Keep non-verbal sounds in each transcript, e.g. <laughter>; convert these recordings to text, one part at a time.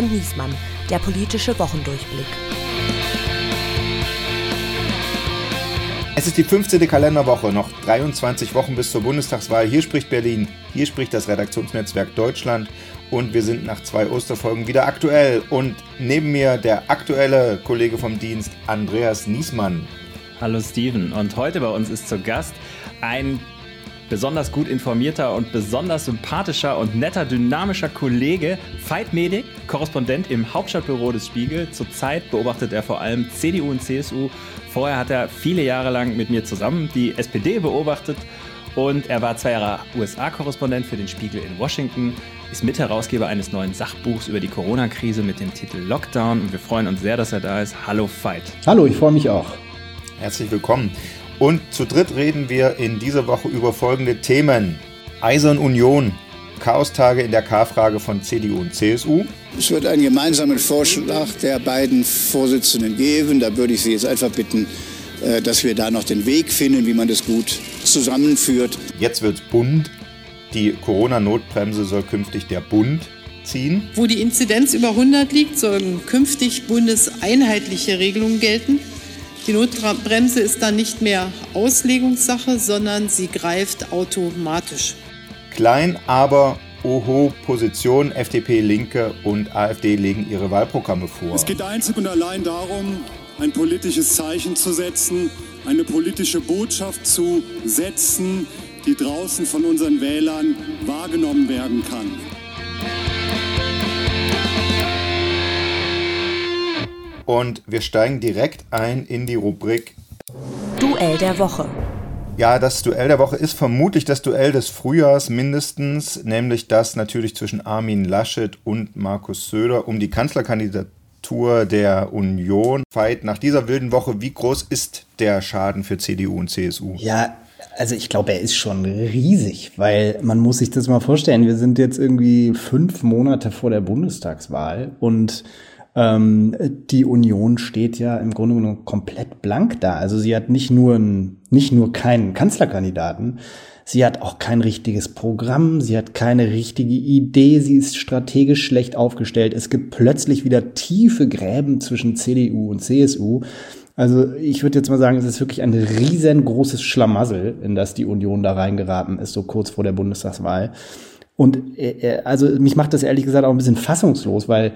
und Niesmann, der politische Wochendurchblick. Es ist die 15. Kalenderwoche, noch 23 Wochen bis zur Bundestagswahl. Hier spricht Berlin, hier spricht das Redaktionsnetzwerk Deutschland und wir sind nach zwei Osterfolgen wieder aktuell. Und neben mir der aktuelle Kollege vom Dienst, Andreas Niesmann. Hallo Steven und heute bei uns ist zu Gast ein besonders gut informierter und besonders sympathischer und netter, dynamischer Kollege, Veit Medik, Korrespondent im Hauptstadtbüro des Spiegel. Zurzeit beobachtet er vor allem CDU und CSU. Vorher hat er viele Jahre lang mit mir zusammen die SPD beobachtet und er war zwei Jahre USA-Korrespondent für den Spiegel in Washington, ist Mitherausgeber eines neuen Sachbuchs über die Corona-Krise mit dem Titel Lockdown und wir freuen uns sehr, dass er da ist. Hallo Veit. Hallo, ich freue mich auch. Herzlich willkommen. Und zu dritt reden wir in dieser Woche über folgende Themen. Eisern Union, Chaostage in der K-Frage von CDU und CSU. Es wird einen gemeinsamen Vorschlag der beiden Vorsitzenden geben. Da würde ich Sie jetzt einfach bitten, äh, dass wir da noch den Weg finden, wie man das gut zusammenführt. Jetzt wird es bunt. Die Corona-Notbremse soll künftig der Bund ziehen. Wo die Inzidenz über 100 liegt, sollen künftig bundeseinheitliche Regelungen gelten. Die Notbremse ist dann nicht mehr Auslegungssache, sondern sie greift automatisch. Klein, aber Oho, Position, FDP, Linke und AfD legen ihre Wahlprogramme vor. Es geht einzig und allein darum, ein politisches Zeichen zu setzen, eine politische Botschaft zu setzen, die draußen von unseren Wählern wahrgenommen werden kann. Und wir steigen direkt ein in die Rubrik Duell der Woche. Ja, das Duell der Woche ist vermutlich das Duell des Frühjahrs mindestens, nämlich das natürlich zwischen Armin Laschet und Markus Söder um die Kanzlerkandidatur der Union. Fight nach dieser wilden Woche, wie groß ist der Schaden für CDU und CSU? Ja, also ich glaube, er ist schon riesig, weil man muss sich das mal vorstellen. Wir sind jetzt irgendwie fünf Monate vor der Bundestagswahl und ähm, die Union steht ja im Grunde genommen komplett blank da. Also sie hat nicht nur, ein, nicht nur keinen Kanzlerkandidaten, sie hat auch kein richtiges Programm, sie hat keine richtige Idee, sie ist strategisch schlecht aufgestellt. Es gibt plötzlich wieder tiefe Gräben zwischen CDU und CSU. Also ich würde jetzt mal sagen, es ist wirklich ein riesengroßes Schlamassel, in das die Union da reingeraten ist, so kurz vor der Bundestagswahl. Und äh, äh also mich macht das ehrlich gesagt auch ein bisschen fassungslos, weil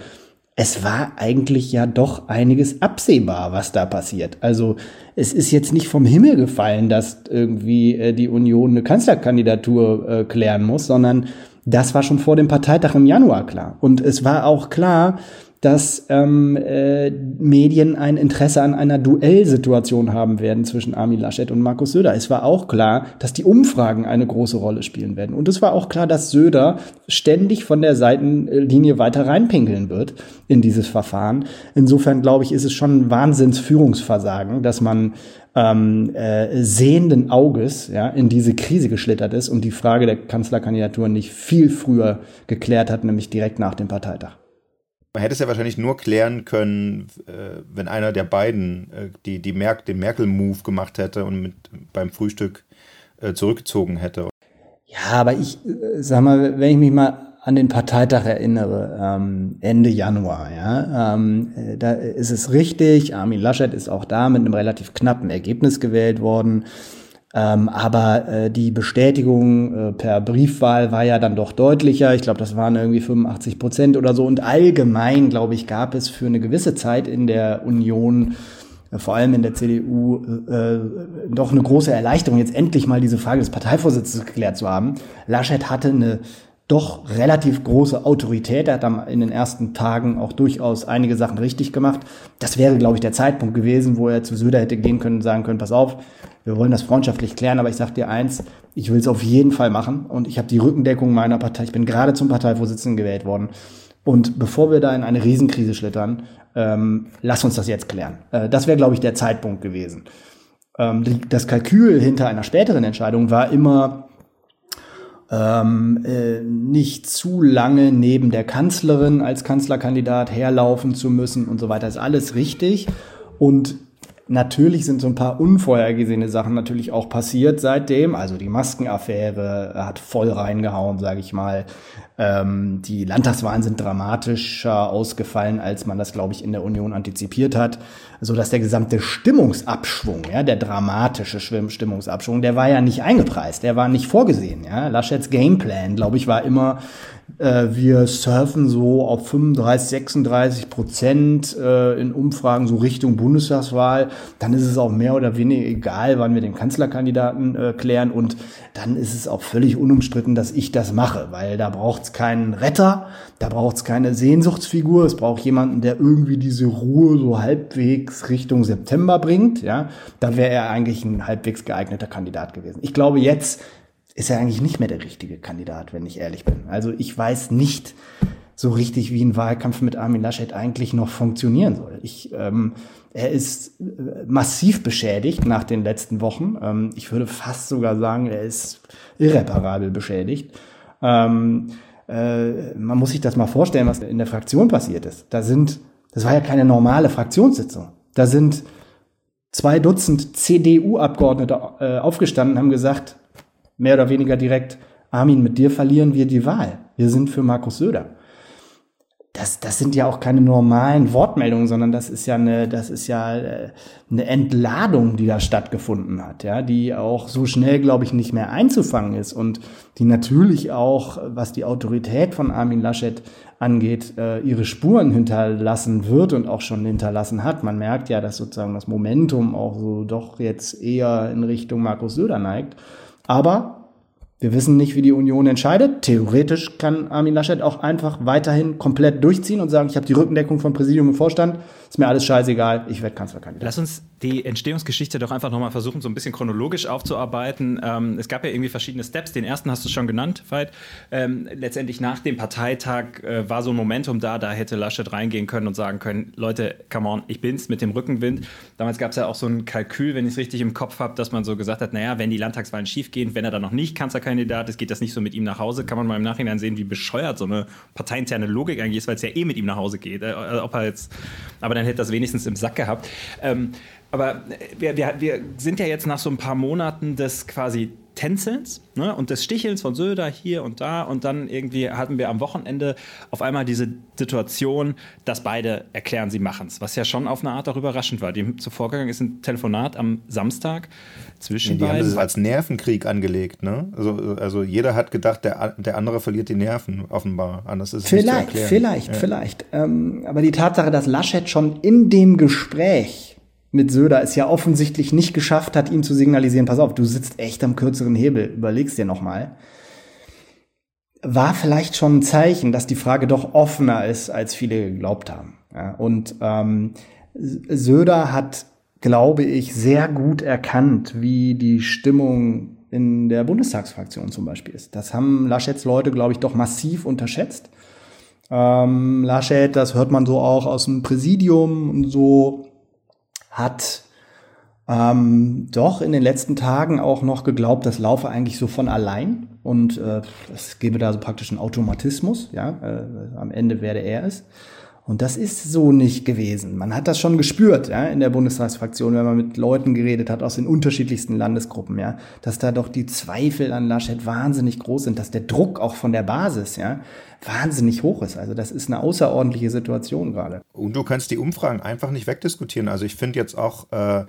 es war eigentlich ja doch einiges absehbar, was da passiert. Also es ist jetzt nicht vom Himmel gefallen, dass irgendwie äh, die Union eine Kanzlerkandidatur äh, klären muss, sondern das war schon vor dem Parteitag im Januar klar. Und es war auch klar, dass ähm, äh, Medien ein Interesse an einer Duellsituation haben werden zwischen Armin Laschet und Markus Söder. Es war auch klar, dass die Umfragen eine große Rolle spielen werden. Und es war auch klar, dass Söder ständig von der Seitenlinie weiter reinpinkeln wird in dieses Verfahren. Insofern glaube ich, ist es schon ein Wahnsinnsführungsversagen, dass man ähm, äh, sehenden Auges ja, in diese Krise geschlittert ist und die Frage der Kanzlerkandidatur nicht viel früher geklärt hat, nämlich direkt nach dem Parteitag. Man hätte es ja wahrscheinlich nur klären können, äh, wenn einer der beiden äh, die, die Mer den Merkel-Move gemacht hätte und mit, beim Frühstück äh, zurückgezogen hätte. Ja, aber ich sag mal, wenn ich mich mal an den Parteitag erinnere, ähm, Ende Januar, ja, ähm, da ist es richtig, Armin Laschet ist auch da mit einem relativ knappen Ergebnis gewählt worden. Ähm, aber äh, die Bestätigung äh, per Briefwahl war ja dann doch deutlicher. Ich glaube, das waren irgendwie 85 Prozent oder so. Und allgemein, glaube ich, gab es für eine gewisse Zeit in der Union äh, vor allem in der CDU, äh, doch eine große Erleichterung, jetzt endlich mal diese Frage des Parteivorsitzes geklärt zu haben. Laschet hatte eine doch relativ große Autorität. Er hat dann in den ersten Tagen auch durchaus einige Sachen richtig gemacht. Das wäre, glaube ich, der Zeitpunkt gewesen, wo er zu Söder hätte gehen können und sagen können, pass auf, wir wollen das freundschaftlich klären, aber ich sage dir eins, ich will es auf jeden Fall machen und ich habe die Rückendeckung meiner Partei. Ich bin gerade zum Parteivorsitzenden gewählt worden. Und bevor wir da in eine Riesenkrise schlittern, ähm, lass uns das jetzt klären. Äh, das wäre, glaube ich, der Zeitpunkt gewesen. Ähm, das Kalkül hinter einer späteren Entscheidung war immer, ähm, äh, nicht zu lange neben der Kanzlerin als Kanzlerkandidat herlaufen zu müssen und so weiter. ist alles richtig. Und Natürlich sind so ein paar unvorhergesehene Sachen natürlich auch passiert seitdem. Also die Maskenaffäre hat voll reingehauen, sage ich mal. Ähm, die Landtagswahlen sind dramatischer ausgefallen, als man das, glaube ich, in der Union antizipiert hat. So dass der gesamte Stimmungsabschwung, ja, der dramatische Stimmungsabschwung, der war ja nicht eingepreist, der war nicht vorgesehen. Ja. Laschets Gameplan, glaube ich, war immer äh, wir surfen so auf 35, 36 Prozent äh, in Umfragen so Richtung Bundestagswahl. Dann ist es auch mehr oder weniger egal, wann wir den Kanzlerkandidaten äh, klären. Und dann ist es auch völlig unumstritten, dass ich das mache, weil da braucht es keinen Retter, da braucht es keine Sehnsuchtsfigur. Es braucht jemanden, der irgendwie diese Ruhe so halbwegs Richtung September bringt. Ja, da wäre er eigentlich ein halbwegs geeigneter Kandidat gewesen. Ich glaube jetzt ist er eigentlich nicht mehr der richtige Kandidat, wenn ich ehrlich bin. Also ich weiß nicht so richtig, wie ein Wahlkampf mit Armin Laschet eigentlich noch funktionieren soll. Ich, ähm, er ist äh, massiv beschädigt nach den letzten Wochen. Ähm, ich würde fast sogar sagen, er ist irreparabel beschädigt. Ähm, äh, man muss sich das mal vorstellen, was in der Fraktion passiert ist. Da sind, das war ja keine normale Fraktionssitzung. Da sind zwei Dutzend CDU-Abgeordnete äh, aufgestanden, haben gesagt, mehr oder weniger direkt, Armin, mit dir verlieren wir die Wahl. Wir sind für Markus Söder. Das, das sind ja auch keine normalen Wortmeldungen, sondern das ist ja eine, das ist ja äh, eine Entladung, die da stattgefunden hat, ja, die auch so schnell, glaube ich, nicht mehr einzufangen ist und die natürlich auch, was die Autorität von Armin Laschet angeht, äh, ihre Spuren hinterlassen wird und auch schon hinterlassen hat. Man merkt ja, dass sozusagen das Momentum auch so doch jetzt eher in Richtung Markus Söder neigt. Aber wir wissen nicht, wie die Union entscheidet. Theoretisch kann Armin Laschet auch einfach weiterhin komplett durchziehen und sagen, ich habe die Rückendeckung von Präsidium und Vorstand, ist mir alles scheißegal, ich werde Kanzlerkandidat. Lass uns die Entstehungsgeschichte doch einfach nochmal versuchen, so ein bisschen chronologisch aufzuarbeiten. Ähm, es gab ja irgendwie verschiedene Steps. Den ersten hast du schon genannt, Veit. Ähm, letztendlich nach dem Parteitag äh, war so ein Momentum da, da hätte Laschet reingehen können und sagen können, Leute, come on, ich bin's mit dem Rückenwind. Damals gab es ja auch so ein Kalkül, wenn ich es richtig im Kopf habe, dass man so gesagt hat, naja, wenn die Landtagswahlen schiefgehen, wenn er dann noch nicht Kanzlerkandidat ist, geht das nicht so mit ihm nach Hause. Kann man mal im Nachhinein sehen, wie bescheuert so eine parteiinterne Logik eigentlich ist, weil es ja eh mit ihm nach Hause geht. Äh, ob er jetzt, aber dann hätte das wenigstens im Sack gehabt. Ähm, aber wir, wir, wir sind ja jetzt nach so ein paar Monaten des quasi Tänzelns ne, und des Stichelns von Söder hier und da. Und dann irgendwie hatten wir am Wochenende auf einmal diese Situation, dass beide erklären, sie machen es. Was ja schon auf eine Art auch überraschend war. Dem zuvor gegangen ist ein Telefonat am Samstag zwischen die beiden. Die haben das als Nervenkrieg angelegt. Ne? Also, also jeder hat gedacht, der, der andere verliert die Nerven, offenbar. Anders ist es vielleicht, nicht zu Vielleicht, ja. vielleicht. Ähm, aber die Tatsache, dass Laschet schon in dem Gespräch mit Söder es ja offensichtlich nicht geschafft hat, ihm zu signalisieren, pass auf, du sitzt echt am kürzeren Hebel, überlegst dir nochmal, war vielleicht schon ein Zeichen, dass die Frage doch offener ist, als viele geglaubt haben. Ja, und ähm, Söder hat, glaube ich, sehr gut erkannt, wie die Stimmung in der Bundestagsfraktion zum Beispiel ist. Das haben Laschets Leute, glaube ich, doch massiv unterschätzt. Ähm, Laschet, das hört man so auch aus dem Präsidium und so, hat ähm, doch in den letzten Tagen auch noch geglaubt, das laufe eigentlich so von allein und äh, es gebe da so praktisch einen Automatismus, ja, äh, am Ende werde er es. Und das ist so nicht gewesen. Man hat das schon gespürt, ja, in der Bundestagsfraktion, wenn man mit Leuten geredet hat aus den unterschiedlichsten Landesgruppen, ja, dass da doch die Zweifel an Laschet wahnsinnig groß sind, dass der Druck auch von der Basis, ja, wahnsinnig hoch ist. Also das ist eine außerordentliche Situation gerade. Und du kannst die Umfragen einfach nicht wegdiskutieren. Also ich finde jetzt auch, äh,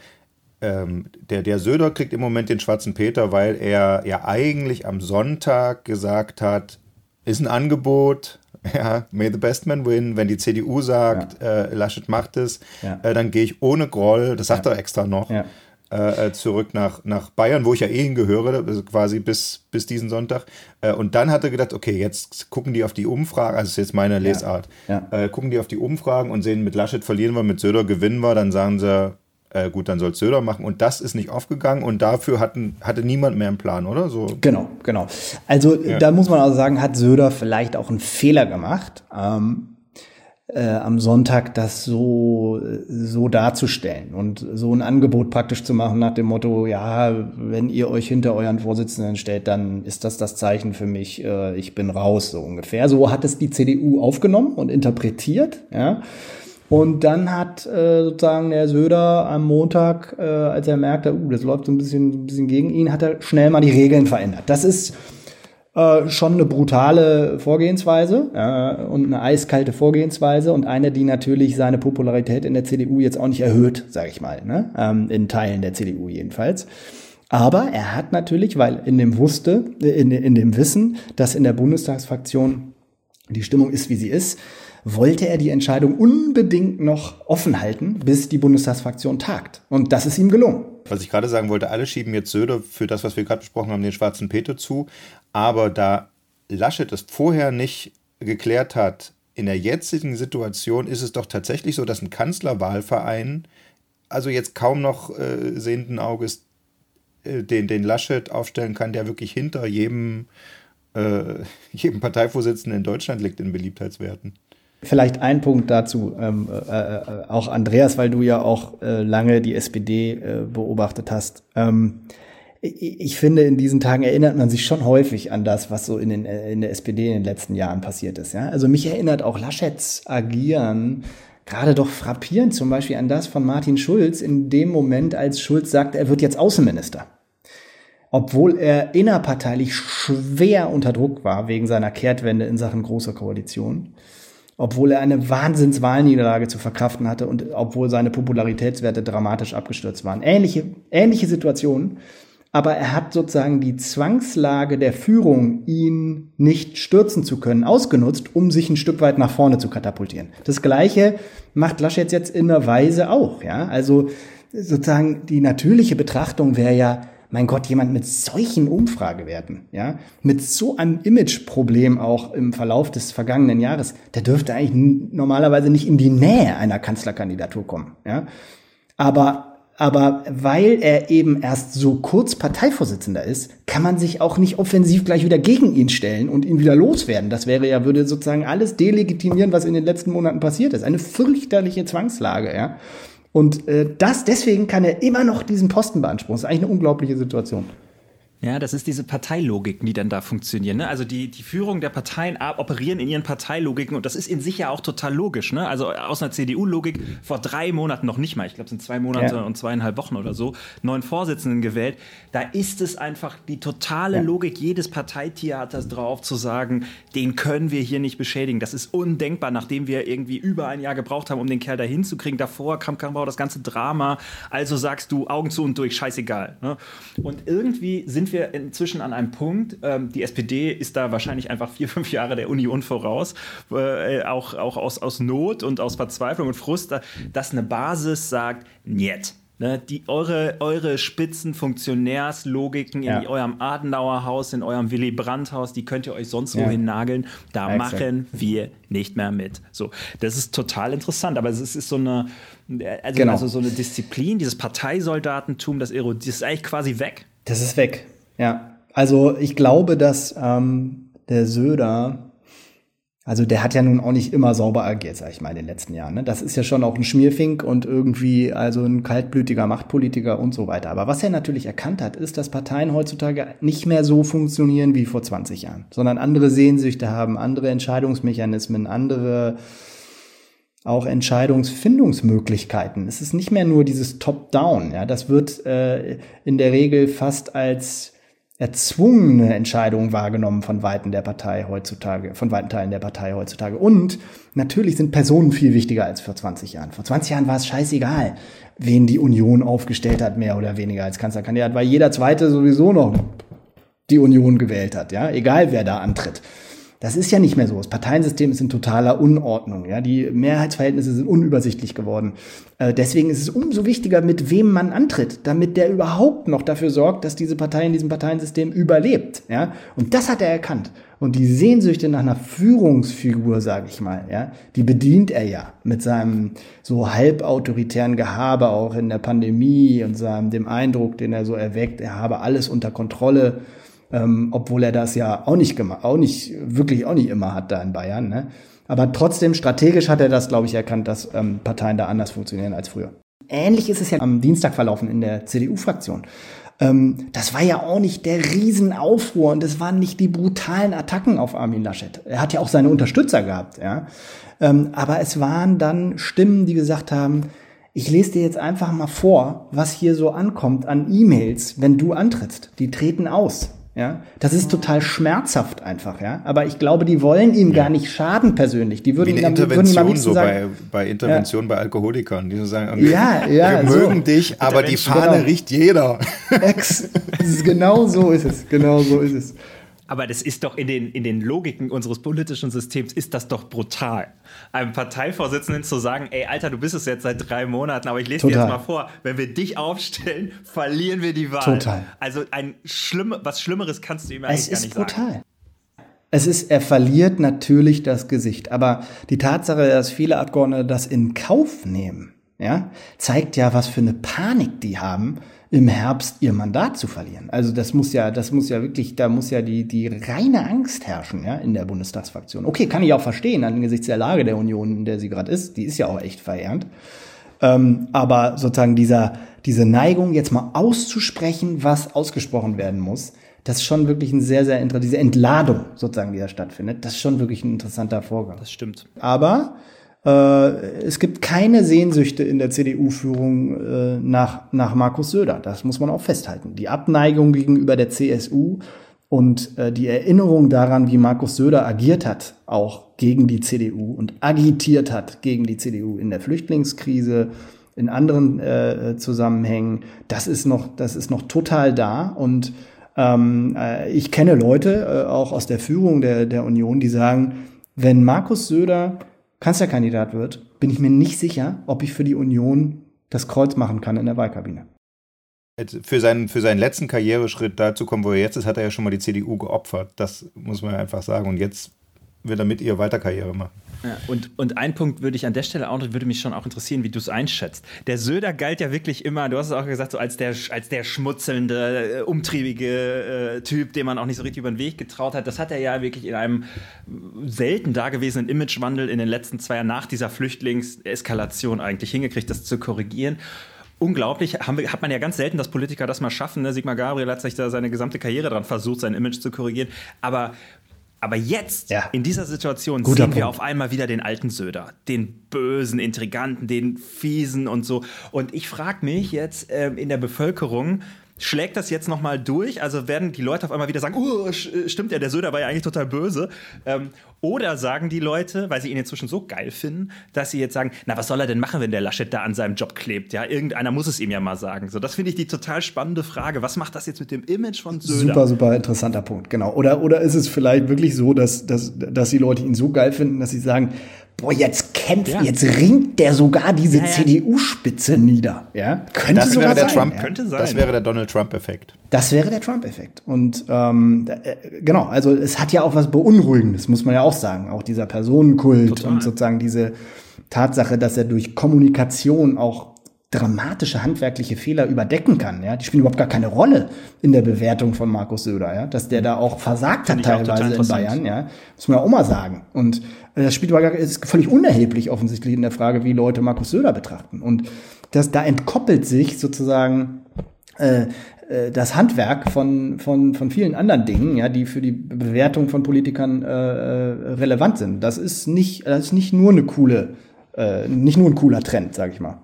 ähm, der, der Söder kriegt im Moment den schwarzen Peter, weil er ja eigentlich am Sonntag gesagt hat, ist ein Angebot, <laughs> ja, may the best man win. Wenn die CDU sagt, ja. äh, Laschet macht es, ja. äh, dann gehe ich ohne Groll, das sagt er extra noch, äh, äh, zurück nach, nach Bayern, wo ich ja eh hingehöre, also quasi bis, bis diesen Sonntag. Äh, und dann hat er gedacht, okay, jetzt gucken die auf die Umfragen, also ist jetzt meine Lesart, äh, gucken die auf die Umfragen und sehen, mit Laschet verlieren wir, mit Söder gewinnen wir, dann sagen sie, äh, gut, dann soll Söder machen. Und das ist nicht aufgegangen und dafür hatten, hatte niemand mehr einen Plan, oder? So. Genau, genau. Also ja. da muss man also sagen, hat Söder vielleicht auch einen Fehler gemacht. Ähm, äh, am Sonntag das so, so darzustellen und so ein Angebot praktisch zu machen nach dem Motto, ja, wenn ihr euch hinter euren Vorsitzenden stellt, dann ist das das Zeichen für mich, äh, ich bin raus, so ungefähr. So hat es die CDU aufgenommen und interpretiert, ja. Und dann hat äh, sozusagen der Söder am Montag, äh, als er merkte, uh, das läuft so ein bisschen, ein bisschen gegen ihn, hat er schnell mal die Regeln verändert. Das ist äh, schon eine brutale Vorgehensweise äh, und eine eiskalte Vorgehensweise und eine, die natürlich seine Popularität in der CDU jetzt auch nicht erhöht, sage ich mal, ne? ähm, in Teilen der CDU jedenfalls. Aber er hat natürlich, weil in dem wusste, in, in dem Wissen, dass in der Bundestagsfraktion die Stimmung ist, wie sie ist, wollte er die Entscheidung unbedingt noch offen halten, bis die Bundestagsfraktion tagt. Und das ist ihm gelungen. Was ich gerade sagen wollte, alle schieben jetzt Söder für das, was wir gerade besprochen haben, den schwarzen Peter zu. Aber da Laschet es vorher nicht geklärt hat, in der jetzigen Situation ist es doch tatsächlich so, dass ein Kanzlerwahlverein, also jetzt kaum noch äh, sehenden Auges, äh, den, den Laschet aufstellen kann, der wirklich hinter jedem, äh, <laughs> jedem Parteivorsitzenden in Deutschland liegt in Beliebtheitswerten. Vielleicht ein Punkt dazu, ähm, äh, äh, auch Andreas, weil du ja auch äh, lange die SPD äh, beobachtet hast. Ähm, ich, finde, in diesen Tagen erinnert man sich schon häufig an das, was so in, den, äh, in der SPD in den letzten Jahren passiert ist. Ja? Also mich erinnert auch Laschets Agieren gerade doch frappierend zum Beispiel an das von Martin Schulz in dem Moment, als Schulz sagt, er wird jetzt Außenminister obwohl er innerparteilich schwer unter Druck war wegen seiner Kehrtwende in Sachen großer Koalition obwohl er eine Wahnsinnswahlniederlage zu verkraften hatte und obwohl seine Popularitätswerte dramatisch abgestürzt waren. Ähnliche, ähnliche Situationen. Aber er hat sozusagen die Zwangslage der Führung, ihn nicht stürzen zu können, ausgenutzt, um sich ein Stück weit nach vorne zu katapultieren. Das Gleiche macht Laschet jetzt in einer Weise auch, ja. Also sozusagen die natürliche Betrachtung wäre ja, mein Gott, jemand mit solchen Umfragewerten, ja, mit so einem Imageproblem auch im Verlauf des vergangenen Jahres, der dürfte eigentlich normalerweise nicht in die Nähe einer Kanzlerkandidatur kommen, ja. Aber aber weil er eben erst so kurz Parteivorsitzender ist, kann man sich auch nicht offensiv gleich wieder gegen ihn stellen und ihn wieder loswerden. Das wäre ja, würde sozusagen alles delegitimieren, was in den letzten Monaten passiert ist. Eine fürchterliche Zwangslage, ja. Und äh, das, deswegen kann er immer noch diesen Posten beanspruchen. Das ist eigentlich eine unglaubliche Situation. Ja, das ist diese Parteilogiken, die dann da funktionieren. Ne? Also die, die Führung der Parteien operieren in ihren Parteilogiken und das ist in sich ja auch total logisch. Ne? Also aus einer CDU-Logik vor drei Monaten noch nicht mal, ich glaube es sind zwei Monate ja. und zweieinhalb Wochen oder so, neuen Vorsitzenden gewählt. Da ist es einfach die totale ja. Logik jedes Parteitheaters drauf zu sagen, den können wir hier nicht beschädigen. Das ist undenkbar, nachdem wir irgendwie über ein Jahr gebraucht haben, um den Kerl da hinzukriegen. Davor kam, kam das ganze Drama. Also sagst du Augen zu und durch, scheißegal. Ne? Und irgendwie sind wir wir inzwischen an einem Punkt, ähm, die SPD ist da wahrscheinlich einfach vier, fünf Jahre der Union voraus, äh, auch, auch aus, aus Not und aus Verzweiflung und Frust, dass eine Basis sagt, niet. Ne, die, eure, eure spitzen Funktionärslogiken ja. in eurem Adenauer Haus, in eurem Willy Brandt Haus, die könnt ihr euch sonst ja. wohin nageln. Da ja, machen wir nicht mehr mit. So, das ist total interessant, aber es ist, ist so eine, also, genau. also so eine Disziplin, dieses Parteisoldatentum, das, das ist eigentlich quasi weg. Das ist weg. Ja, also ich glaube, dass ähm, der Söder, also der hat ja nun auch nicht immer sauber agiert, sag ich mal, in den letzten Jahren. Ne? Das ist ja schon auch ein Schmierfink und irgendwie also ein kaltblütiger Machtpolitiker und so weiter. Aber was er natürlich erkannt hat, ist, dass Parteien heutzutage nicht mehr so funktionieren wie vor 20 Jahren, sondern andere Sehnsüchte haben, andere Entscheidungsmechanismen, andere auch Entscheidungsfindungsmöglichkeiten. Es ist nicht mehr nur dieses Top-Down. Ja, das wird äh, in der Regel fast als erzwungene Entscheidung wahrgenommen von Weiten der Partei heutzutage, von weiten Teilen der Partei heutzutage. Und natürlich sind Personen viel wichtiger als vor 20 Jahren. Vor 20 Jahren war es scheißegal, wen die Union aufgestellt hat, mehr oder weniger als Kanzlerkandidat, weil jeder Zweite sowieso noch die Union gewählt hat, ja, egal wer da antritt. Das ist ja nicht mehr so. Das Parteiensystem ist in totaler Unordnung. Ja? Die Mehrheitsverhältnisse sind unübersichtlich geworden. Äh, deswegen ist es umso wichtiger, mit wem man antritt, damit der überhaupt noch dafür sorgt, dass diese Partei in diesem Parteiensystem überlebt. Ja? Und das hat er erkannt. Und die Sehnsüchte nach einer Führungsfigur, sage ich mal, ja, die bedient er ja mit seinem so halbautoritären Gehabe auch in der Pandemie und seinem dem Eindruck, den er so erweckt, er habe alles unter Kontrolle ähm, obwohl er das ja auch nicht gemacht, auch nicht wirklich auch nicht immer hat da in Bayern. Ne? Aber trotzdem strategisch hat er das, glaube ich, erkannt, dass ähm, Parteien da anders funktionieren als früher. Ähnlich ist es ja am Dienstag verlaufen in der CDU-Fraktion. ähm, das war ja auch nicht der Riesenaufruhr und das waren nicht die brutalen Attacken auf Armin Laschet. Er hat ja auch seine Unterstützer gehabt, ja. Ähm, aber es waren dann Stimmen, die gesagt haben, ich lese dir jetzt einfach mal vor, was hier so ankommt an E-Mails, wenn du antrittst. Die treten aus. Ja, das ist total schmerzhaft einfach, ja. Aber ich glaube, die wollen ihm ja. gar nicht schaden persönlich. Die würden, Wie eine Intervention würden ihm so sagen, bei, bei Intervention ja. bei Alkoholikern, die so sagen, ja, ja, wir mögen so. dich, aber die Fahne genau. riecht jeder. Ex, <laughs> genau so ist es, genau so ist es. Aber das ist doch in den, in den Logiken unseres politischen Systems ist das doch brutal. Einem Parteivorsitzenden zu sagen, ey, Alter, du bist es jetzt seit drei Monaten, aber ich lese Total. dir jetzt mal vor, wenn wir dich aufstellen, <laughs> verlieren wir die Wahl. Total. Also ein schlimm, was Schlimmeres kannst du ihm eigentlich Es gar ist nicht brutal. sagen. Es ist, er verliert natürlich das Gesicht. Aber die Tatsache, dass viele Abgeordnete das in Kauf nehmen, ja, zeigt ja, was für eine Panik die haben, im Herbst ihr Mandat zu verlieren. Also das muss ja, das muss ja wirklich, da muss ja die, die reine Angst herrschen, ja, in der Bundestagsfraktion. Okay, kann ich auch verstehen, angesichts der Lage der Union, in der sie gerade ist, die ist ja auch echt verheerend. Ähm, aber sozusagen dieser, diese Neigung, jetzt mal auszusprechen, was ausgesprochen werden muss, das ist schon wirklich ein sehr, sehr interessanter, diese Entladung sozusagen, die da stattfindet, das ist schon wirklich ein interessanter Vorgang. Das stimmt. Aber es gibt keine Sehnsüchte in der CDU-Führung äh, nach, nach Markus Söder. Das muss man auch festhalten. Die Abneigung gegenüber der CSU und äh, die Erinnerung daran, wie Markus Söder agiert hat, auch gegen die CDU und agitiert hat gegen die CDU in der Flüchtlingskrise, in anderen äh, Zusammenhängen, das ist noch, das ist noch total da und ähm, äh, ich kenne Leute, äh, auch aus der Führung der, der Union, die sagen, wenn Markus Söder Kanzlerkandidat wird, bin ich mir nicht sicher, ob ich für die Union das Kreuz machen kann in der Wahlkabine. Für seinen, für seinen letzten Karriereschritt dazu kommen, wo er jetzt ist, hat er ja schon mal die CDU geopfert. Das muss man einfach sagen. Und jetzt will er mit ihr weiter Karriere machen. Und, und ein Punkt würde ich an der Stelle auch, würde mich schon auch interessieren, wie du es einschätzt. Der Söder galt ja wirklich immer, du hast es auch gesagt, so als der, als der schmutzelnde, äh, umtriebige äh, Typ, dem man auch nicht so richtig über den Weg getraut hat. Das hat er ja wirklich in einem selten dagewesenen Imagewandel in den letzten zwei Jahren nach dieser Flüchtlingseskalation eigentlich hingekriegt, das zu korrigieren. Unglaublich, wir, hat man ja ganz selten, dass Politiker das mal schaffen. Ne? Sigmar Gabriel hat sich da seine gesamte Karriere dran versucht, sein Image zu korrigieren. Aber aber jetzt, Ja. in dieser Situation, Guter sehen wir Punkt. auf einmal wieder den alten Söder. Den bösen, intriganten, den fiesen und so. Und ich frage mich jetzt ähm, in der Bevölkerung, schlägt das jetzt nochmal durch? Also werden die Leute auf einmal wieder sagen, oh, stimmt ja, der Söder war ja eigentlich total böse. Ähm, oder sagen die Leute, weil sie ihn inzwischen so geil finden, dass sie jetzt sagen, na, was soll er denn machen, wenn der Laschet da an seinem Job klebt? Ja, irgendeiner muss es ihm ja mal sagen. So, das finde ich die total spannende Frage. Was macht das jetzt mit dem Image von Söder? Super, super interessanter Punkt, genau. Oder, oder ist es vielleicht wirklich so, dass, dass, dass die Leute ihn so geil finden, dass sie sagen, boah, jetzt kämpft, Ja. jetzt ringt der sogar diese Ja, ja. CDU-Spitze nieder. Ja? Könnte Das sogar wäre der sein. Trump, ja. Könnte sein. Das wäre der Donald Trump-Effekt. Das wäre der Trump-Effekt. Und ähm, da- äh, genau, also es hat ja auch was Beunruhigendes, muss man ja auch sagen. Auch dieser Personenkult Total. und sozusagen diese Tatsache, dass er durch Kommunikation auch dramatische handwerkliche Fehler überdecken kann. Ja? Die spielen überhaupt gar keine Rolle in der Bewertung von Markus Söder, ja? dass der da auch versagt hat auch teilweise in. Bayern. Ja? Muss man ja auch mal sagen. Und äh, das spielt aber gar, ist völlig unerheblich offensichtlich in der Frage, wie Leute Markus Söder betrachten. Und das, da entkoppelt sich sozusagen äh, äh, das Handwerk von, von, von vielen anderen Dingen, ja, die für die Bewertung von Politikern äh, äh, relevant sind. Das ist nicht, das ist nicht nur eine coole, äh, nicht nur ein cooler Trend, sag ich mal.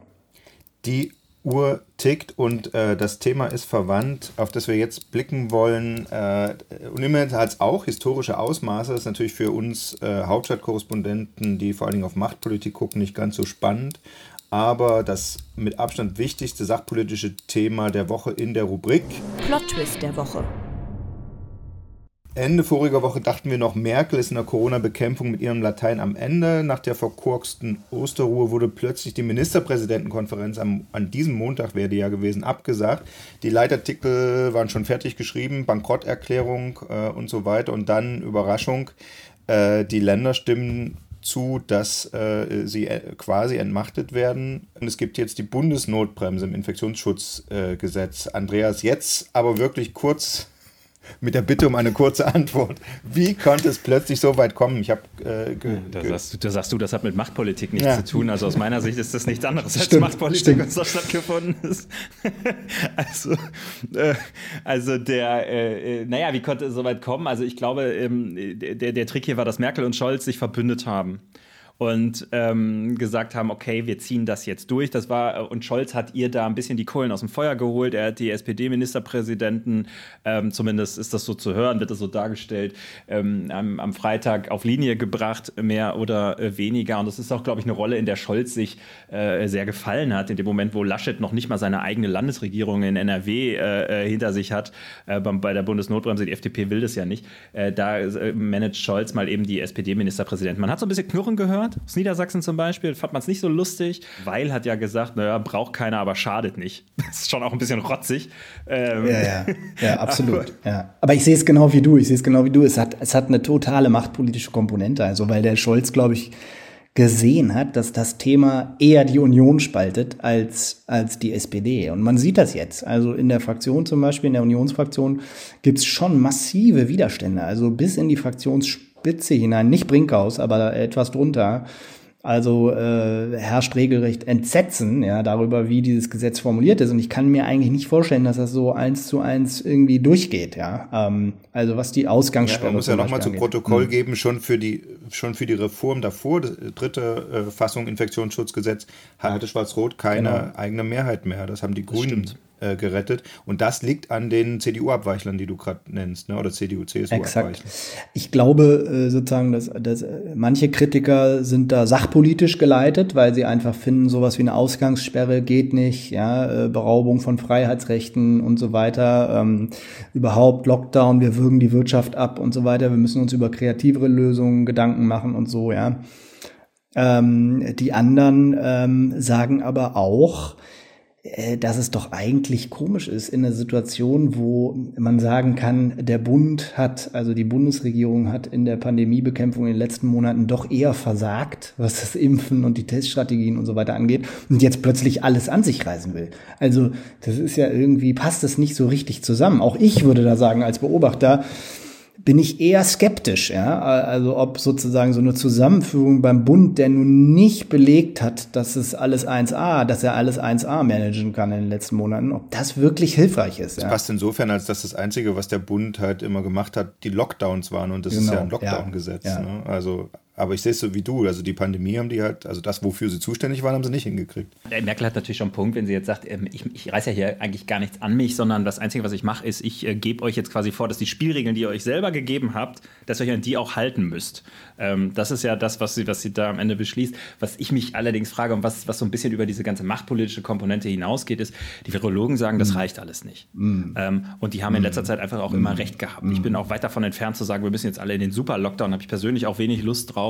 Die Uhr tickt und äh, das Thema ist verwandt, auf das wir jetzt blicken wollen. Äh, und immerhin hat es auch historische Ausmaße. Das ist natürlich für uns äh, Hauptstadtkorrespondenten, die vor allen Dingen auf Machtpolitik gucken, nicht ganz so spannend. Aber das mit Abstand wichtigste sachpolitische Thema der Woche in der Rubrik. Plot-Twist der Woche. Ende voriger Woche dachten wir noch, Merkel ist in der Corona-Bekämpfung mit ihrem Latein am Ende. Nach der verkorksten Osterruhe wurde plötzlich die Ministerpräsidentenkonferenz am, an diesem Montag, wäre die ja gewesen, abgesagt. Die Leitartikel waren schon fertig geschrieben, Bankrotterklärung äh, und so weiter. Und dann, Überraschung, äh, die Länder stimmen zu, dass äh, sie äh, quasi entmachtet werden. Und es gibt jetzt die Bundesnotbremse im Infektionsschutzgesetz. Andreas, jetzt aber wirklich kurz mit der Bitte um eine kurze Antwort. Wie konnte es plötzlich so weit kommen? Ich habe äh, da, sagst du, da sagst du, das hat mit Machtpolitik nichts ja. zu tun. Also aus meiner Sicht ist das nichts anderes als stimmt, Machtpolitik, was da stattgefunden ist. <laughs> also, äh, also der, äh, naja, wie konnte es so weit kommen? Also ich glaube, ähm, der, der Trick hier war, dass Merkel und Scholz sich verbündet haben und ähm, gesagt haben, okay, wir ziehen das jetzt durch. Das war und Scholz hat ihr da ein bisschen die Kohlen aus dem Feuer geholt. Er hat die SPD-Ministerpräsidenten, ähm, zumindest ist das so zu hören, wird das so dargestellt, ähm, am, am, Freitag auf Linie gebracht, mehr oder äh, weniger. Und das ist auch, glaube ich, eine Rolle, in der Scholz sich äh, sehr gefallen hat. In dem Moment, wo Laschet noch nicht mal seine eigene Landesregierung in NRW äh, äh, hinter sich hat, äh, bei der Bundesnotbremse, die FDP will das ja nicht, äh, da managt Scholz mal eben die SPD-Ministerpräsidenten. Man hat so ein bisschen Knurren gehört hat, aus Niedersachsen zum Beispiel, fand man es nicht so lustig. Weil hat ja gesagt, naja, braucht keiner, aber schadet nicht. Das <laughs> ist schon auch ein bisschen rotzig. Ähm. Ja, ja, ja, <laughs> absolut. aber, ja. aber ich sehe es genau wie du, ich sehe es genau wie du. Es hat, es hat eine totale machtpolitische Komponente, also weil der Scholz, glaube ich, gesehen hat, dass das Thema eher die Union spaltet als, als die SPD. Und man sieht das jetzt. Also in der Fraktion zum Beispiel, in der Unionsfraktion, gibt es schon massive Widerstände. Also bis in die Fraktionsspaltung Spitze hinein, nicht Brinkhaus, aber etwas drunter. Also äh, herrscht regelrecht Entsetzen ja, darüber, wie dieses Gesetz formuliert ist. Und ich kann mir eigentlich nicht vorstellen, dass das so eins zu eins irgendwie durchgeht. Ja, ähm, also was die Ausgangssperre. Ja, man muss ja nochmal zu Protokoll mhm. geben, schon für die schon für die Reform davor, dritte äh, Fassung Infektionsschutzgesetz, hatte Schwarz-Rot keine genau. eigene Mehrheit mehr. Das haben die Grünen. Äh, gerettet. Und das liegt an den CDU-Abweichlern, die du gerade nennst, ne? oder CDU-CSU-Abweichlern. Ich glaube äh, sozusagen, dass, dass manche Kritiker sind da sachpolitisch geleitet, weil sie einfach finden, sowas wie eine Ausgangssperre geht nicht, ja, äh, Beraubung von Freiheitsrechten und so weiter, ähm, überhaupt Lockdown, wir würgen die Wirtschaft ab und so weiter, wir müssen uns über kreativere Lösungen Gedanken machen und so, ja. Ähm, die anderen ähm, sagen aber auch, äh, dass es doch eigentlich komisch ist in einer Situation, wo man sagen kann, der Bund hat, also die Bundesregierung hat in der Pandemiebekämpfung in den letzten Monaten doch eher versagt, was das Impfen und die Teststrategien und so weiter angeht und jetzt plötzlich alles an sich reißen will. Also das ist ja irgendwie, passt das nicht so richtig zusammen. Auch ich würde da sagen als Beobachter, bin ich eher skeptisch, ja. Also ob sozusagen so eine Zusammenführung beim Bund, der nun nicht belegt hat, dass es alles 1A, dass er alles 1A managen kann in den letzten Monaten, ob das wirklich hilfreich ist. Das ja. passt insofern, als dass das Einzige, was der Bund halt immer gemacht hat, die Lockdowns waren und das genau. ist ja ein Lockdown-Gesetz. Ja. Ne? Also aber ich sehe es so wie du. Also die Pandemie haben die halt, also das, wofür sie zuständig waren, haben sie nicht hingekriegt. Merkel hat natürlich schon einen Punkt, wenn sie jetzt sagt, ähm, ich, ich reiße ja hier eigentlich gar nichts an mich, sondern das Einzige, was ich mache, ist, ich äh, gebe euch jetzt quasi vor, dass die Spielregeln, die ihr euch selber gegeben habt, dass ihr euch an die auch halten müsst. Ähm, das ist ja das, was sie, was sie da am Ende beschließt. Was ich mich allerdings frage und was, was so ein bisschen über diese ganze machtpolitische Komponente hinausgeht, ist, die Virologen sagen, das mm. reicht alles nicht. Mm. Und die haben in letzter mm. Zeit einfach auch mm. immer recht gehabt. Ich bin auch weit davon entfernt zu sagen, wir müssen jetzt alle in den Super-Lockdown, habe ich persönlich auch wenig Lust drauf.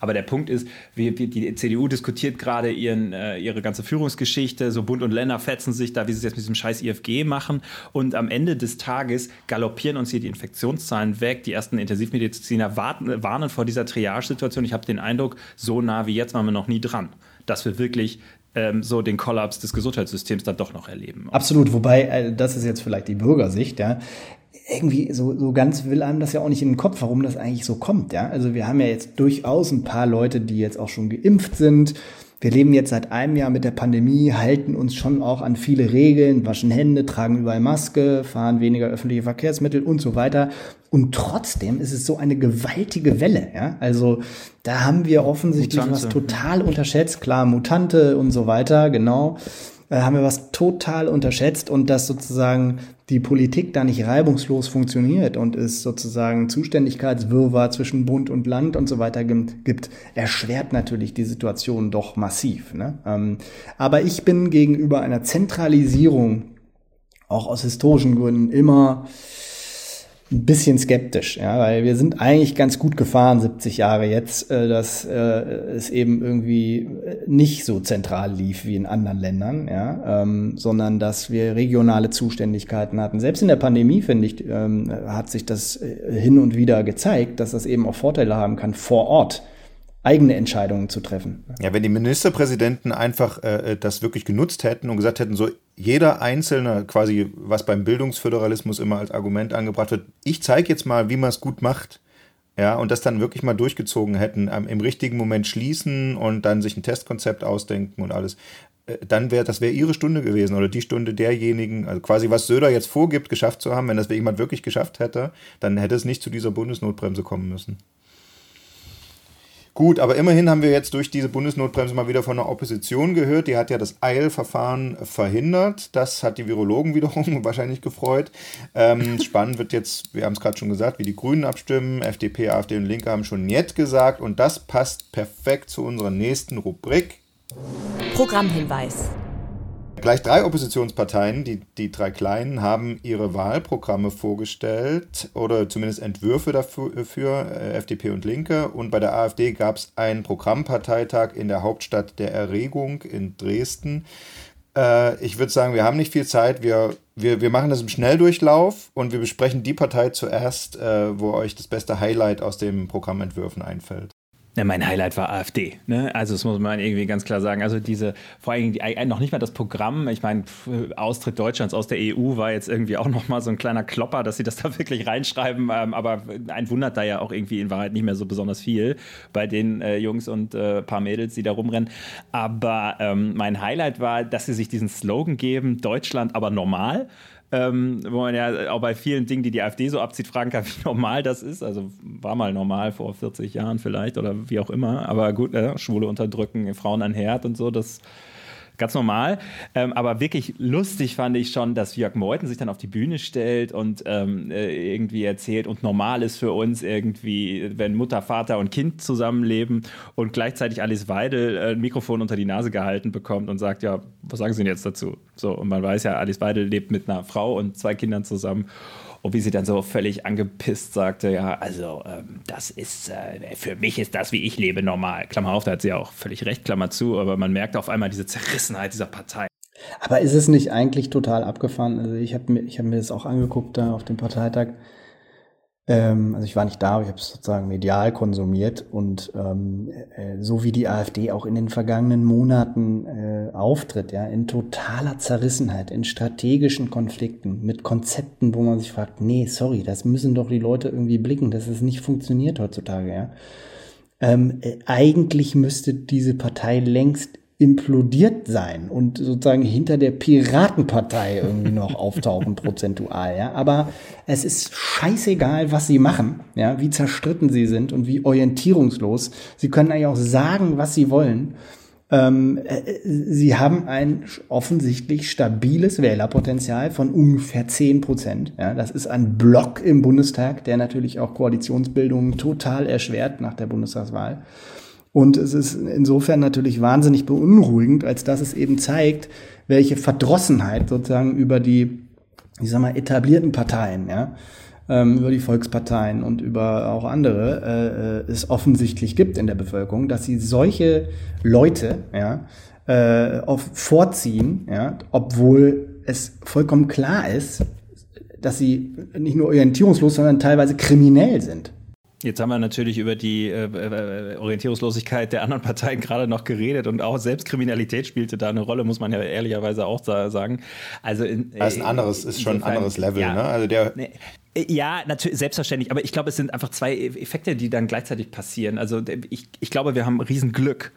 Aber der Punkt ist, wir, die CDU diskutiert gerade ihren, äh, ihre ganze Führungsgeschichte, so Bund und Länder fetzen sich da, wie sie es jetzt mit diesem scheiß IFG machen. Und am Ende des Tages galoppieren uns hier die Infektionszahlen weg. Die ersten Intensivmediziner warten, warnen vor dieser Triage-Situation. Ich habe den Eindruck, so nah wie jetzt waren wir noch nie dran, dass wir wirklich ähm, so den Kollaps des Gesundheitssystems dann doch noch erleben. Absolut, wobei äh, das ist jetzt vielleicht die Bürgersicht, ja. Irgendwie so, so ganz will einem das ja auch nicht in den Kopf, warum das eigentlich so kommt, ja. Also wir haben ja jetzt durchaus ein paar Leute, die jetzt auch schon geimpft sind, wir leben jetzt seit einem Jahr mit der Pandemie, halten uns schon auch an viele Regeln, waschen Hände, tragen überall Maske, fahren weniger öffentliche Verkehrsmittel und so weiter. Und trotzdem ist es so eine gewaltige Welle. Ja? Also da haben wir offensichtlich Mutante. was total unterschätzt. Klar, Mutante und so weiter, genau äh, haben wir was total unterschätzt und dass sozusagen die Politik da nicht reibungslos funktioniert und es sozusagen Zuständigkeitswirrwarr zwischen Bund und Land und so weiter gibt, erschwert natürlich die Situation doch massiv. Ne? Ähm, aber ich bin gegenüber einer Zentralisierung auch aus historischen Gründen immer ein bisschen skeptisch, ja, weil wir sind eigentlich ganz gut gefahren, 70 Jahre jetzt, äh, dass äh, es eben irgendwie äh, nicht so zentral lief wie in anderen Ländern, ja, ähm, sondern dass wir regionale Zuständigkeiten hatten. Selbst in der Pandemie, finde ich, ähm, hat sich das äh, hin und wieder gezeigt, dass das eben auch Vorteile haben kann vor Ort eigene Entscheidungen zu treffen. Ja, wenn die Ministerpräsidenten einfach äh, das wirklich genutzt hätten und gesagt hätten, so jeder Einzelne, quasi was beim Bildungsföderalismus immer als Argument angebracht wird, ich zeige jetzt mal, wie man es gut macht, ja, und das dann wirklich mal durchgezogen hätten, im richtigen Moment schließen und dann sich ein Testkonzept ausdenken und alles, äh, dann wäre das wäre ihre Stunde gewesen oder die Stunde derjenigen, also quasi was Söder jetzt vorgibt, geschafft zu haben, wenn das jemand wirklich geschafft hätte, dann hätte es nicht zu dieser Bundesnotbremse kommen müssen. Gut, aber immerhin haben wir jetzt durch diese Bundesnotbremse mal wieder von der Opposition gehört. Die hat ja das Eilverfahren verhindert. Das hat die Virologen wiederum <laughs> wahrscheinlich gefreut. Ähm, <laughs> spannend wird jetzt, wir haben es gerade schon gesagt, wie die Grünen abstimmen. FDP, AfD und Linke haben schon Niet gesagt. Und das passt perfekt zu unserer nächsten Rubrik. Programmhinweis. Gleich drei Oppositionsparteien, die, die drei kleinen, haben ihre Wahlprogramme vorgestellt oder zumindest Entwürfe dafür, äh, FDP und Linke. Und bei der AfD gab es einen Programmparteitag in der Hauptstadt der Erregung in Dresden. Äh, ich würde sagen, wir haben nicht viel Zeit. Wir, wir, wir machen das im Schnelldurchlauf und wir besprechen die Partei zuerst, äh, wo euch das beste Highlight aus den Programmentwürfen einfällt. Ja, mein Highlight war AfD. Ne? Also das muss man irgendwie ganz klar sagen. Also diese, vor allem die, noch nicht mal das Programm. Ich meine, Austritt Deutschlands aus der EU war jetzt irgendwie auch noch mal so ein kleiner Klopper, dass sie das <laughs> da wirklich reinschreiben. Ähm, aber ein wundert da ja auch irgendwie in Wahrheit nicht mehr so besonders viel bei den äh, Jungs und äh, paar Mädels, die da rumrennen. Aber ähm, mein Highlight war, dass sie sich diesen Slogan geben: Deutschland aber normal ähm, wo man ja auch bei vielen Dingen, die die AfD so abzieht, fragen kann, <laughs> wie normal das ist. Also war mal normal vor 40 Jahren vielleicht oder wie auch immer. Aber gut, äh, Schwule unterdrücken, Frauen an Herd und so, das ganz normal. Ähm, aber wirklich lustig fand ich schon, dass Jörg Meuthen sich dann auf die Bühne stellt und ähm, äh, irgendwie erzählt und normal ist für uns irgendwie, wenn Mutter, Vater und Kind zusammenleben und gleichzeitig Alice Weidel äh, ein Mikrofon unter die Nase gehalten bekommt und sagt, ja, was sagen Sie denn jetzt dazu? So, und man weiß ja, Alice Weidel lebt mit einer Frau und zwei Kindern zusammen und wie sie dann so völlig angepisst sagte, ja, also ähm, das ist, äh, für mich ist das, wie ich lebe, normal. Klammer auf, da hat sie auch völlig recht, Klammer zu, aber man merkt auf einmal diese Zerrissenheit dieser Partei. Aber ist es nicht eigentlich total abgefahren? Also ich habe mir, hab mir das auch angeguckt da auf dem Parteitag. Ähm, also ich war nicht da, aber ich habe es sozusagen medial konsumiert und ähm, äh, so wie die AfD auch in den vergangenen Monaten äh, auftritt, ja, in totaler Zerrissenheit, in strategischen Konflikten, mit Konzepten, wo man sich fragt, nee, sorry, das müssen doch die Leute irgendwie blicken, dass es nicht funktioniert heutzutage, ja. Ähm, äh, eigentlich müsste diese Partei längst implodiert sein und sozusagen hinter der Piratenpartei irgendwie noch <laughs> auftauchen prozentual, ja. Aber es ist scheißegal, was sie machen, ja, wie zerstritten sie sind und wie orientierungslos. Sie können eigentlich auch sagen, was sie wollen. Ähm, äh, sie haben ein offensichtlich stabiles Wählerpotenzial von ungefähr zehn Prozent. Ja, das ist ein Block im Bundestag, der natürlich auch Koalitionsbildungen total erschwert nach der Bundestagswahl. Und es ist insofern natürlich wahnsinnig beunruhigend, als dass es eben zeigt, welche Verdrossenheit sozusagen über die, ich sag mal, etablierten Parteien, ja, ähm, über die Volksparteien und über auch andere äh, es offensichtlich gibt in der Bevölkerung, dass sie solche Leute, ja, äh, auf vorziehen, ja, obwohl es vollkommen klar ist, dass sie nicht nur orientierungslos, sondern teilweise kriminell sind. Jetzt haben wir natürlich über die äh, äh, Orientierungslosigkeit der anderen Parteien gerade noch geredet und auch Selbstkriminalität spielte da eine Rolle, muss man ja ehrlicherweise auch sagen. Also in, das ist ein anderes, ist schon ein anderes Level, ja, ne? Also der nee, ja, natürlich, selbstverständlich. Aber ich glaube, es sind einfach zwei Effekte, die dann gleichzeitig passieren. Also ich, ich glaube, wir haben Riesenglück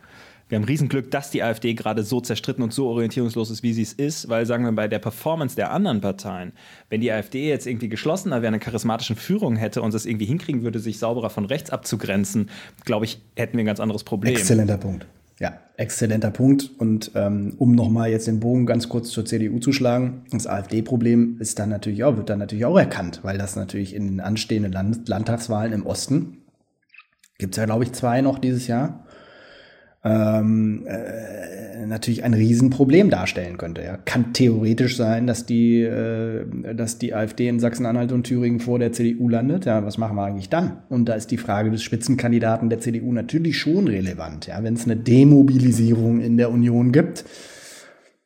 wir haben Riesenglück, dass die AfD gerade so zerstritten und so orientierungslos ist, wie sie es ist, weil, sagen wir, bei der Performance der anderen Parteien, wenn die AfD jetzt irgendwie geschlossener wäre, eine charismatische Führung hätte und es irgendwie hinkriegen würde, sich sauberer von rechts abzugrenzen, glaube ich, hätten wir ein ganz anderes Problem. Exzellenter Punkt. Ja, exzellenter Punkt. Und ähm, um nochmal jetzt den Bogen ganz kurz zur CDU zu schlagen, das AfD-Problem ist dann natürlich auch, wird dann natürlich auch erkannt, weil das natürlich in den anstehenden Land Landtagswahlen im Osten gibt es ja, glaube ich, zwei noch dieses Jahr ähm, äh, natürlich ein Riesenproblem darstellen könnte. Ja. Kann theoretisch sein, dass die, äh, dass die AfD in Sachsen-Anhalt und Thüringen vor der CDU landet. Ja, was machen wir eigentlich dann? Und da ist die Frage des Spitzenkandidaten der CDU natürlich schon relevant. Ja, wenn es eine Demobilisierung in der Union gibt,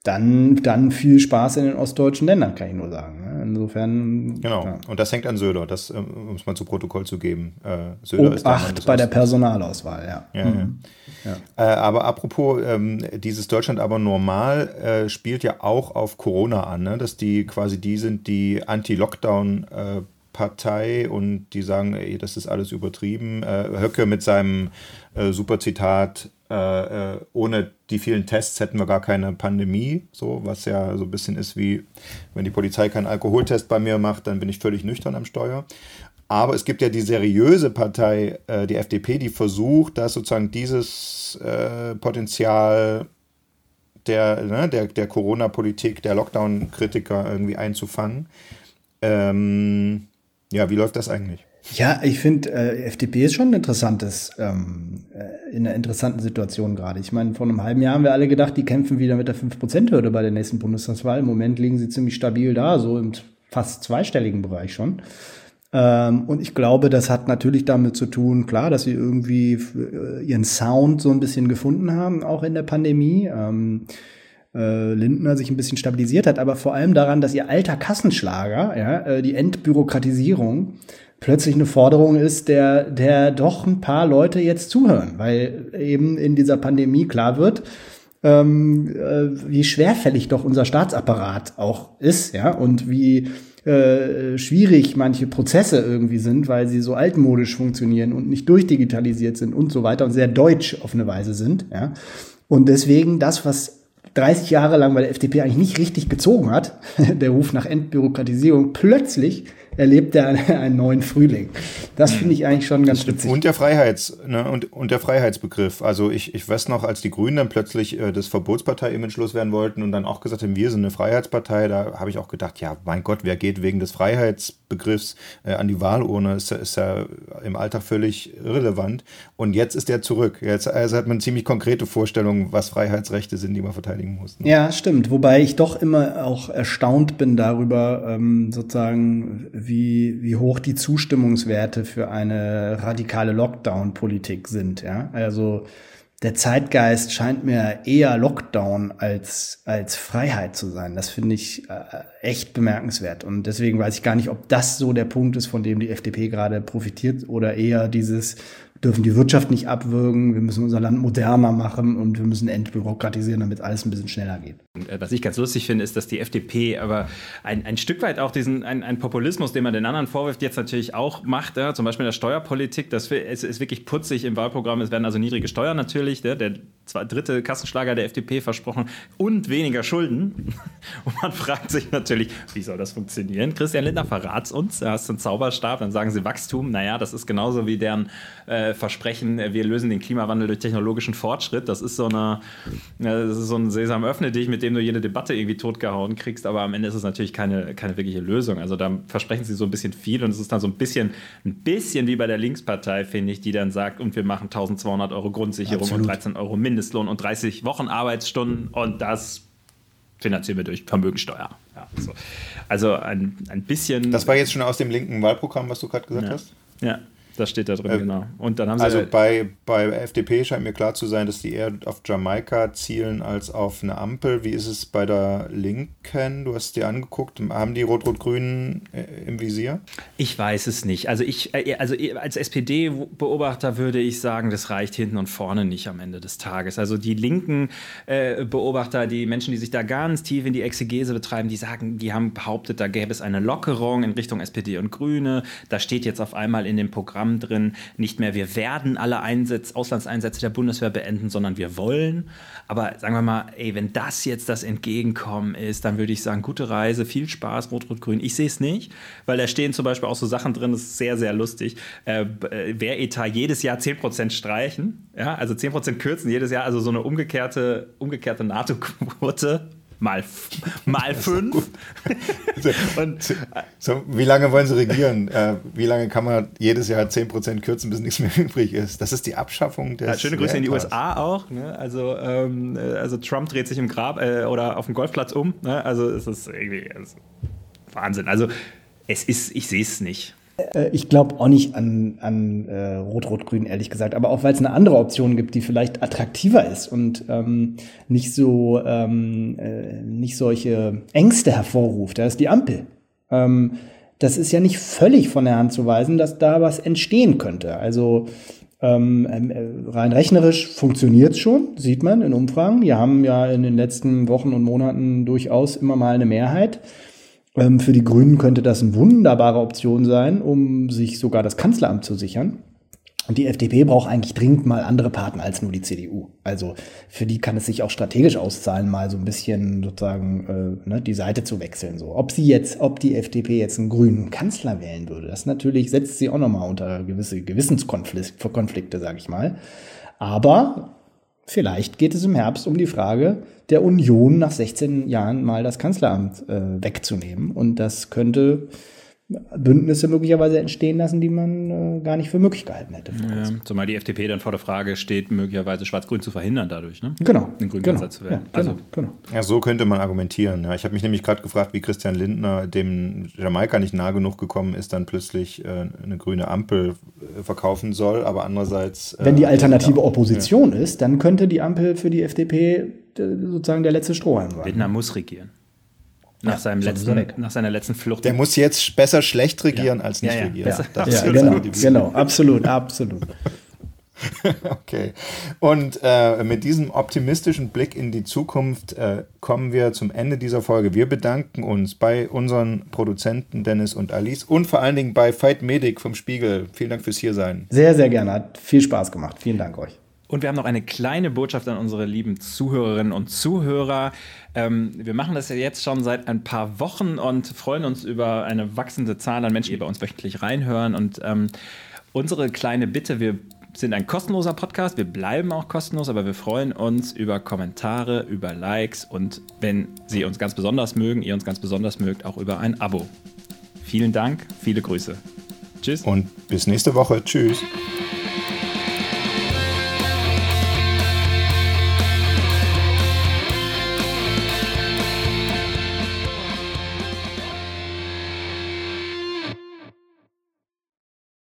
dann, dann viel Spaß in den ostdeutschen Ländern, kann ich nur sagen. Insofern. Genau. Ja. Und das hängt an Söder, das ähm, um es mal zu Protokoll zu geben. Äh, Söder Obacht ist Mann bei der Personalauswahl, ja. ja, mhm. ja. Äh, aber apropos, ähm, dieses Deutschland aber normal äh, spielt ja auch auf Corona an, ne? dass die quasi die sind, die Anti-Lockdown äh, Partei und die sagen, ey, das ist alles übertrieben. Äh, Höcke mit seinem äh, super Zitat, äh, äh, ohne die vielen Tests hätten wir gar keine Pandemie, so was ja so ein bisschen ist wie, wenn die Polizei keinen Alkoholtest bei mir macht, dann bin ich völlig nüchtern am Steuer. Aber es gibt ja die seriöse Partei, äh, die FDP, die versucht, da sozusagen dieses äh, Potenzial der, ne, der, der Corona-Politik, der Lockdown-Kritiker irgendwie einzufangen. Ähm, ja, wie läuft das eigentlich? Ja, ich finde, äh, FDP ist schon ein interessantes, ähm, äh, in einer interessanten Situation gerade. Ich meine, vor einem halben Jahr haben wir alle gedacht, die kämpfen wieder mit der 5%-Hürde bei der nächsten Bundestagswahl. Im Moment liegen sie ziemlich stabil da, so im fast zweistelligen Bereich schon. Ähm, und ich glaube, das hat natürlich damit zu tun, klar, dass sie irgendwie äh, ihren Sound so ein bisschen gefunden haben, auch in der Pandemie. Ähm, äh, Lindner sich ein bisschen stabilisiert hat, aber vor allem daran, dass ihr alter Kassenschlager, ja, äh, die Entbürokratisierung, plötzlich eine Forderung ist, der, der doch ein paar Leute jetzt zuhören, weil eben in dieser Pandemie klar wird, ähm, äh, wie schwerfällig doch unser Staatsapparat auch ist, ja, und wie äh, schwierig manche Prozesse irgendwie sind, weil sie so altmodisch funktionieren und nicht durchdigitalisiert sind und so weiter und sehr deutsch auf eine Weise sind, ja. Und deswegen das, was 30 Jahre lang bei der FDP eigentlich nicht richtig gezogen hat, <laughs> der Ruf nach Entbürokratisierung, plötzlich erlebt er einen, neuen Frühling. Das hm. finde ich eigentlich schon ganz witzig. Und der Freiheits, ne, und, und der Freiheitsbegriff. Also ich, ich weiß noch, als die Grünen dann plötzlich äh, das Verbotspartei-Image loswerden wollten und dann auch gesagt haben, wir sind eine Freiheitspartei, da habe ich auch gedacht, ja, mein Gott, wer geht wegen des Freiheitsbegriffs äh, an die Wahlurne, ist, ist ja im Alltag völlig irrelevant. Und jetzt ist er zurück. Jetzt also hat man ziemlich konkrete Vorstellungen, was Freiheitsrechte sind, die man verteidigen muss. Ne? Ja, stimmt. Wobei ich doch immer auch erstaunt bin darüber, ähm, sozusagen, wie, wie hoch die Zustimmungswerte für eine radikale Lockdown-Politik sind. Ja? Also der Zeitgeist scheint mir eher Lockdown als, als Freiheit zu sein. Das finde ich äh, echt bemerkenswert. Und deswegen weiß ich gar nicht, ob das so der Punkt ist, von dem die FDP gerade profitiert oder eher dieses, dürfen die Wirtschaft nicht abwürgen, wir müssen unser Land moderner machen und wir müssen entbürokratisieren, damit alles ein bisschen schneller geht. Äh, was ich ganz lustig finde, ist, dass die FDP aber ein, ein Stück weit auch diesen ein, ein Populismus, den man den anderen vorwirft, jetzt natürlich auch macht. Ja? Zum Beispiel in der Steuerpolitik, das ist, ist wirklich putzig im Wahlprogramm. Es werden also niedrige Steuern natürlich, ja? der zwei, dritte Kassenschlager der FDP versprochen und weniger Schulden. <laughs> Und man fragt sich natürlich, wie soll das funktionieren? Christian Lindner verrat's uns, er hast einen Zauberstab, dann sagen sie Wachstum. Naja, das ist genauso wie deren äh, Versprechen, wir lösen den Klimawandel durch technologischen Fortschritt. Das ist so eine, das ist so ein Sesam öffne dich, mit dem du jede Debatte irgendwie totgehauen kriegst, aber am Ende ist es natürlich keine, keine wirkliche Lösung. Also da versprechen sie so ein bisschen viel und es ist dann so ein bisschen, ein bisschen wie bei der Linkspartei, finde ich, die dann sagt, und wir machen 1200 Euro Grundsicherung Absolut. und 13 Euro Mindestlohn und 30 Wochen Arbeitsstunden und das finanzieren wir durch Vermögensteuer. Ja, so. Also ein, ein bisschen. Das war jetzt schon aus dem linken Wahlprogramm, was du gerade gesagt ja. hast? Ja. Das steht da drin, äh, genau. Und dann haben sie also bei, bei FDP scheint mir klar zu sein, dass die eher auf Jamaika zielen als auf eine Ampel. Wie ist es bei der Linken? Du hast dir angeguckt. Haben die Rot-Rot-Grünen äh, im Visier? Ich weiß es nicht. Also ich, äh, also als SPD-Beobachter würde ich sagen, das reicht hinten und vorne nicht am Ende des Tages. Also die linken äh, Beobachter, die Menschen, die sich da ganz tief in die Exegese betreiben, die sagen, die haben behauptet, da gäbe es eine Lockerung in Richtung SPD und Grüne. Da steht jetzt auf einmal in dem Programm Programm drin, nicht mehr wir werden alle Einsatz, Auslandseinsätze der Bundeswehr beenden, sondern wir wollen. Aber sagen wir mal, ey, wenn das jetzt das Entgegenkommen ist, dann würde ich sagen, gute Reise, viel Spaß, Rot-Rot-Grün. Ich sehe es nicht, weil da stehen zum Beispiel auch so Sachen drin, das ist sehr, sehr lustig. Äh, äh Wehretat jedes Jahr 10% streichen, ja, also 10% kürzen jedes Jahr, also so eine umgekehrte, umgekehrte NATO-Quote mal, mal fünf. <laughs> und, so, wie lange wollen sie regieren? Äh, wie lange kann man jedes Jahr 10% kürzen, bis nichts mehr <laughs> übrig ist? Das ist die Abschaffung des. Ja, schöne Grüße in die USA auch. Ne? Also, ähm, äh, also Trump dreht sich im Grab äh, oder auf dem Golfplatz um. Ne? Also es ist irgendwie also Wahnsinn. Also es ist, ich sehe es nicht. Äh, ich glaube auch nicht an, an äh, Rot-Rot-Grün, ehrlich gesagt. Aber auch weil es eine andere Option gibt, die vielleicht attraktiver ist und ähm, nicht so ähm, äh, nicht solche Ängste hervorruft. Da ist die Ampel. Ähm, das ist ja nicht völlig von der Hand zu weisen, dass da was entstehen könnte. Also ähm, ähm äh, rein rechnerisch funktioniert schon, sieht man in Umfragen. Wir haben ja in den letzten Wochen und Monaten durchaus immer mal eine Mehrheit. Ähm, für die Grünen könnte das eine wunderbare Option sein, um sich sogar das Kanzleramt zu sichern. Und die FDP braucht eigentlich dringend mal andere Partner als nur die CDU. Also für die kann es sich auch strategisch auszahlen, mal so ein bisschen sozusagen äh, ne, die Seite zu wechseln. So, ob sie jetzt, ob die FDP jetzt einen grünen Kanzler wählen würde, das natürlich setzt sie auch nochmal unter gewisse Gewissenskonflikte, sage ich mal. Aber vielleicht geht es im Herbst um die Frage der Union nach 16 Jahren mal das Kanzleramt äh, wegzunehmen. Und das könnte Bündnisse möglicherweise entstehen lassen, die man äh, gar nicht für möglich gehalten hätte. Ja, zumal die FDP dann vor der Frage steht, möglicherweise Schwarz-Grün zu verhindern dadurch, ne? Genau. Den grünen genau, zu werden. Ja, genau, also, genau. Ja, so könnte man argumentieren. Ja, ich habe mich nämlich gerade gefragt, wie Christian Lindner dem Jamaika nicht nah genug gekommen ist, dann plötzlich äh, eine grüne Ampel äh, verkaufen soll, aber andererseits. Wenn die äh, alternative ja, Opposition ist, dann könnte die Ampel für die FDP äh, sozusagen der letzte Strohhalm sein. Lindner muss regieren. Nach, ja, seinem letzten, nach seiner letzten Flucht. Der muss jetzt besser schlecht regieren ja. als nicht ja, regieren. Ja, genau, genau, absolut, absolut. <laughs> okay. Und äh, mit diesem optimistischen Blick in die Zukunft äh, kommen wir zum Ende dieser Folge. Wir bedanken uns bei unseren Produzenten Dennis und Alice und vor allen Dingen bei Fight Medic vom Spiegel. Vielen Dank fürs Hiersein. Sehr, sehr gerne. Hat viel Spaß gemacht. Vielen Dank euch. Und wir haben noch eine kleine Botschaft an unsere lieben Zuhörerinnen und Zuhörer. Ähm, wir machen das ja jetzt schon seit ein paar Wochen und freuen uns über eine wachsende Zahl an Menschen, die bei uns wöchentlich reinhören. Und ähm, unsere kleine Bitte, wir sind ein kostenloser Podcast, wir bleiben auch kostenlos, aber wir freuen uns über Kommentare, über Likes und wenn Sie uns ganz besonders mögen, ihr uns ganz besonders mögt, auch über ein Abo. Vielen Dank, viele Grüße. Tschüss. Und bis nächste Woche. Tschüss.